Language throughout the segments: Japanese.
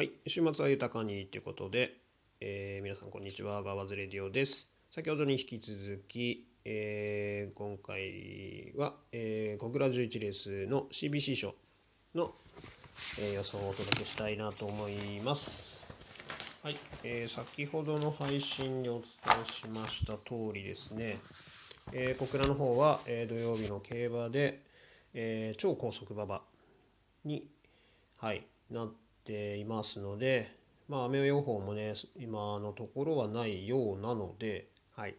はい、週末は豊かにということで、えー皆さんこんにちは、ガワズレディオです。先ほどに引き続き、えー今回は、えー、小倉11レースの CBC 賞の、えー予想をお届けしたいなと思います。はい、えー先ほどの配信でお伝えしました通りですね、えー小倉の方は、えー土曜日の競馬で、えー超高速馬場に、はい、なってていますので、まあ、雨予報もね、今のところはないようなので、はい、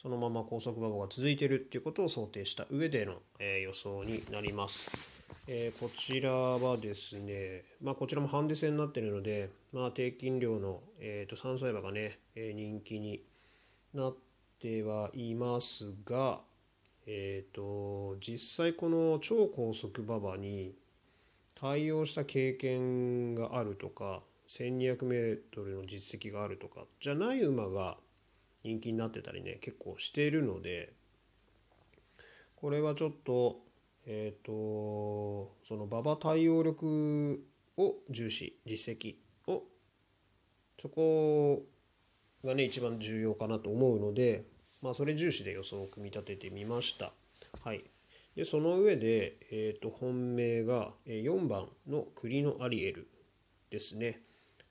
そのまま高速馬場が続いているっていうことを想定した上での、えー予想になります。えーこちらはですね、まあ、こちらもハンデ戦になっているので、まあ、低金量の、えー、と3歳馬がね、えー人気になってはいますが、えー、と実際この超高速馬場に対応した経験があるとか 1200m の実績があるとかじゃない馬が人気になってたりね結構しているのでこれはちょっとえっ、とその馬場対応力を重視実績をそこがね一番重要かなと思うのでまあそれ重視で予想を組み立ててみました。はいでその上で、えー、と本命が4番の栗のアリエルですね。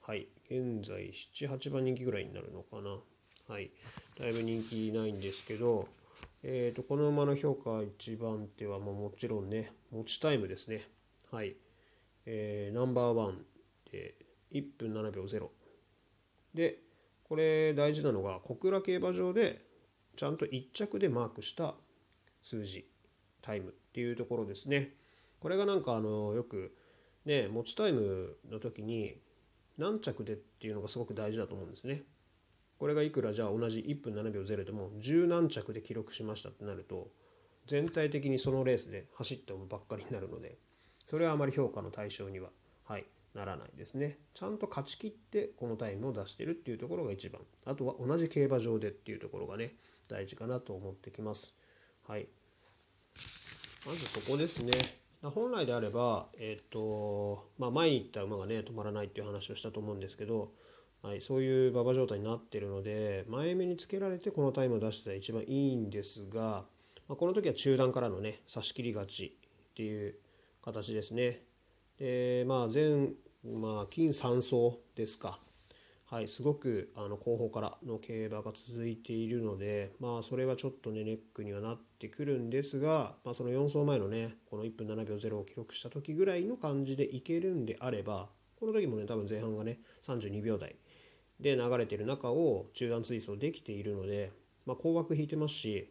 はい、現在7、8番人気ぐらいになるのかな。はい、だいぶ人気ないんですけど、えー、とこの馬の評価1番手はもうもちろんね、持ちタイムですね。はい、えーナンバーワンで1分7秒0。で、これ大事なのが小倉競馬場でちゃんと1着でマークした数字タイムっていうところですね。これがなんかあのよくね持ちタイムの時に何着でっていうのがすごく大事だと思うんですね。これがいくらじゃあ同じ1分7秒0でも十何着で記録しましたってなると全体的にそのレースで走った馬ばっかりになるのでそれはあまり評価の対象には、はい、ならないですね。ちゃんと勝ち切ってこのタイムを出してるっていうところが一番あとは同じ競馬場でっていうところがね大事かなと思ってきます。はい、まずそこですね。本来であれば、えっ、と、まあ、前に行った馬がね、止まらないっていう話をしたと思うんですけど、はい、そういう馬場状態になってるので、前目につけられてこのタイムを出してたら一番いいんですが、まあ、この時は中段からのね、差し切り勝ちっていう形ですね。で、まあ、前、まあ、金3走ですか。はい、すごくあの後方からの競馬が続いているので、まあ、それはちょっとねネックにはなってくるんですが、まあ、その4走前のねこの1分7秒0を記録した時ぐらいの感じでいけるんであればこの時もね多分前半がね32秒台で流れてる中を中段追走できているので、まあ、高額引いてますし、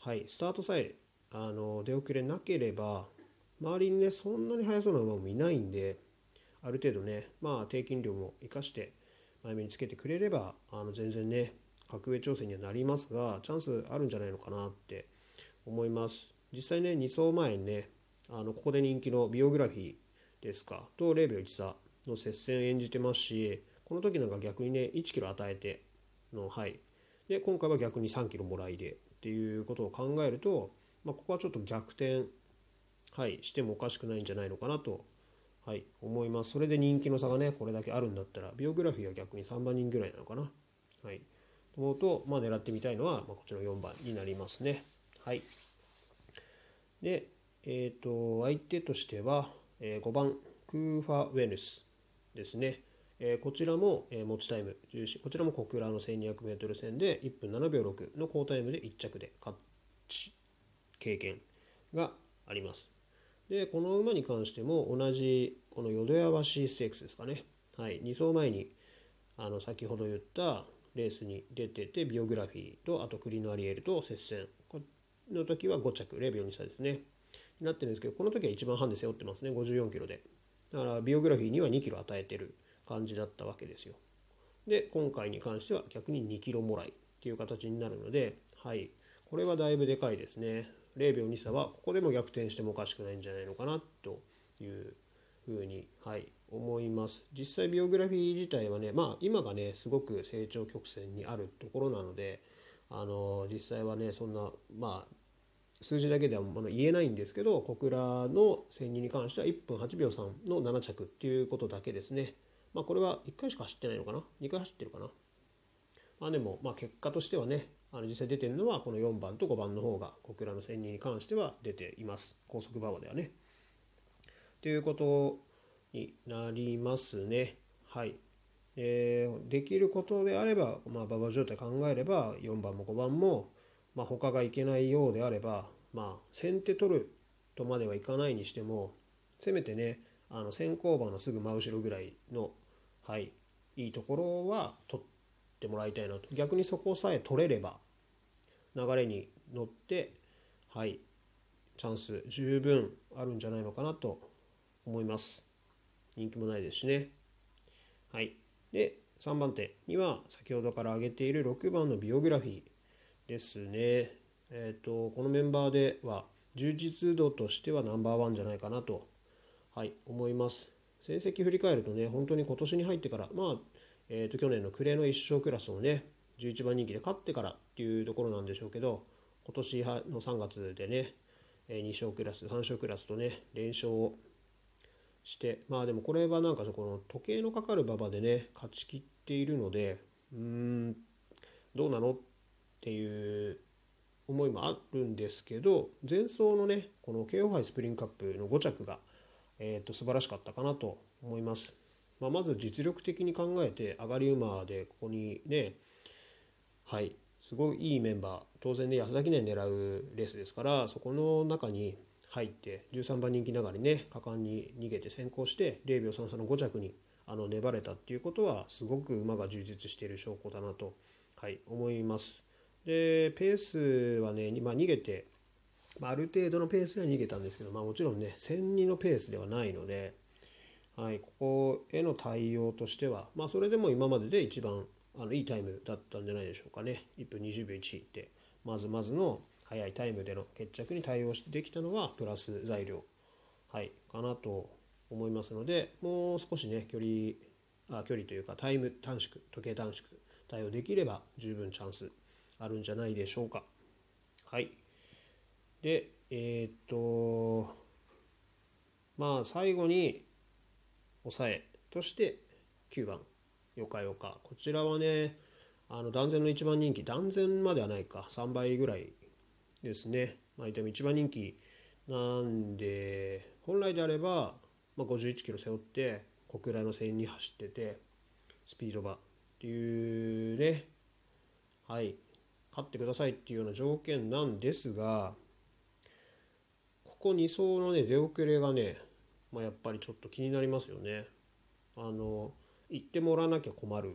はい、スタートさえあの出遅れなければ周りにねそんなに速そうな馬もいないんである程度ねまあ低金量も生かして前目につけてくれればあの全然ね格上調整にはなりますがチャンスあるんじゃないのかなって思います。実際ね2走前にねあのここで人気のビオグラフィーですかと0秒1差の接戦を演じてますしこの時なんか逆にね1キロ与えてのはい。で今回は逆に3キロもらいでっていうことを考えると、まあ、ここはちょっと逆転はいしてもおかしくないんじゃないのかなとはい、思います。それで人気の差がね、これだけあるんだったら、ビオグラフィーは逆に3番人ぐらいなのかな。はい。と思うと、まあ、狙ってみたいのは、まあ、こちらの4番になりますね。はい。で、えっ、と、相手としては、え5番、クーファ・ウェヌスですね。えこちらも、え持ちタイム重視、こちらも小倉の 1200m 戦で1分7秒6の好タイムで1着で勝ち、経験があります。でこの馬に関しても同じこの淀屋橋ステークスですかね、はい、2走前にあの先ほど言ったレースに出ててビオグラフィーとあとクリノアリエルと接戦。この時は5着0秒2差ですね。になってるんですけどこの時は一番半で背負ってますね。54キロで。だからビオグラフィーには2キロ与えてる感じだったわけですよ。で今回に関しては逆に2キロもらいっていう形になるのではい。これはだいぶでかいですね。0秒2差はここでも逆転してもおかしくないんじゃないのかなというふうに、はい、思います実際ビオグラフィー自体はねまあ今がねすごく成長曲線にあるところなのであの実際はねそんなまあ数字だけでは言えないんですけど小倉の1000人に関しては1分8秒3の7着っていうことだけですね。まあこれは1回しか走ってないのかな ?2 回走ってるかな？まあでもまあ結果としてはねあの実際出てるのはこの4番と5番の方が小倉の1000人に関しては出ています高速馬場ではね。ということになりますね。はい。えー、できることであれば、まあ、馬場状態考えれば4番も5番も、まあ、他がいけないようであれば、まあ、先手取るとまではいかないにしてもせめてねあの先行馬のすぐ真後ろぐらいの、はい、いいところは取っててもらいたいなと逆にそこさえ取れれば流れに乗ってはいチャンス十分あるんじゃないのかなと思います人気もないですしねはいで3番手には先ほどから挙げている6番のビオグラフィーですね。えっ、ー、とこのメンバーでは充実度としてはナンバーワンじゃないかなと、はい、思います。成績振り返るとね本当に今年に入ってからまあ、えー、と去年の暮れの一生クラスをね11番人気で勝ってからっていうところなんでしょうけど今年の3月でね2勝クラス3勝クラスとね連勝をしてまあでもこれはなんかこの時計のかかる馬場でね勝ち切っているのでうーんどうなのっていう思いもあるんですけど前走のねこの KO 杯スプリングカップの5着が、えー、と素晴らしかったかなと思います。まあ、まず実力的に考えて上がり馬でここにねはいすごいいいメンバー当然ね安田記念狙うレースですからそこの中に入って13番人気ながらね果敢に逃げて先行して0秒33の5着にあの粘れたっていうことはすごく馬が充実している証拠だなと、はい、思います。でペースはね、まあ、逃げて、まあ、ある程度のペースでは逃げたんですけど、まあ、もちろんね1002のペースではないので、はい、ここへの対応としては、まあ、それでも今までで一番あのいいタイムだったんじゃないでしょうかね1分20秒1ってまずまずの速いタイムでの決着に対応してできたのはプラス材料、はい、かなと思いますのでもう少しね距離あ距離というかタイム短縮時計短縮対応できれば十分チャンスあるんじゃないでしょうか。はい。で、えー、っと、まあ最後に抑えとして9番、よかよか。こちらはね、あの断然の一番人気、断然まではないか、3倍ぐらいですね。まあ、でも一番人気なんで、本来であれば、まあ、51キロ背負って小倉の線に走ってて、スピード馬っていうね、はい、勝ってくださいっていうような条件なんですがここ2走のね出遅れがね、まあ、やっぱりちょっと気になりますよね。あの言ってもらわなきゃ困る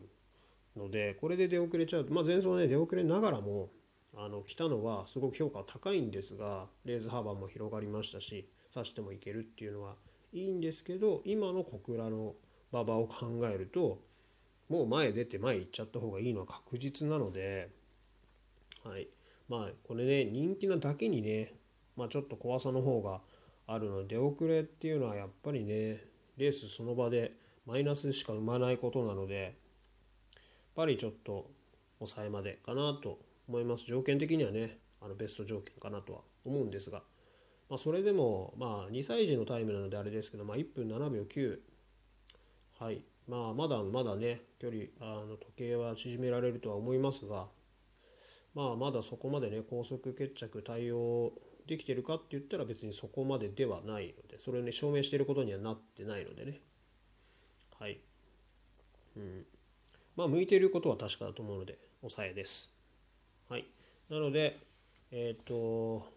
のでこれで出遅れちゃうと、まあ、前走ね出遅れながらもあの来たのはすごく評価は高いんですがレーズ幅も広がりましたし刺してもいけるっていうのはいいんですけど今の小倉の馬場を考えるともう前出て前行っちゃった方がいいのは確実なので。はい。まあ、これね、人気なだけにね、まあちょっと怖さの方があるので、出遅れっていうのはやっぱりね、レースその場でマイナスしか生まないことなので、やっぱりちょっと抑えまでかなと思います。条件的にはね、あのベスト条件かなとは思うんですが、まあ、それでも、まあ、2歳児のタイムなのであれですけど、まあ、1分7秒9、はい、まあ、まだまだね、距離、あの時計は縮められるとは思いますが、まあまだそこまでね高速決着対応できてるかって言ったら別にそこまでではないのでそれをね証明していることにはなってないのでね。はい。うん。まあ向いていることは確かだと思うので抑えです。はい。なのでえっ、ー、と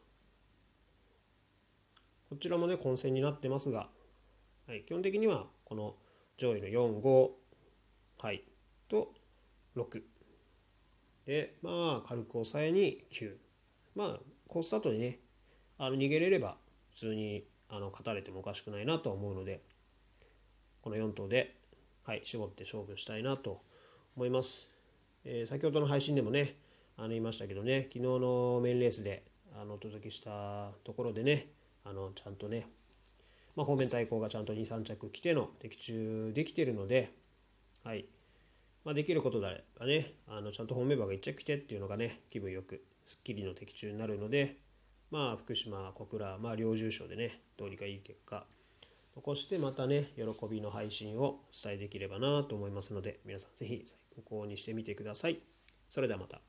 こちらもね混戦になってますが、はい、基本的にはこの上位の45はい。と6で、まあ、軽く抑えに9。まあ、コースタートにね、あの逃げれれば、普通にあの勝たれてもおかしくないなと思うので、この4頭で、はい、絞って勝負したいなと思います。えー、先ほどの配信でもね、あの言いましたけどね、昨日のメインレースであのお届けしたところでね、あのちゃんとね、まあ、方面対抗がちゃんと2、3着来ての的中できてるので、はい、まあ、できることであればね、あのちゃんと本メンバーが1着来てっていうのがね、気分よく、すっきりの的中になるので、まあ福島小倉まあ両重賞でねどうにかいい結果残してまたね喜びの配信をお伝えできればなと思いますので皆さんぜひ参考にしてみてください。それではまた。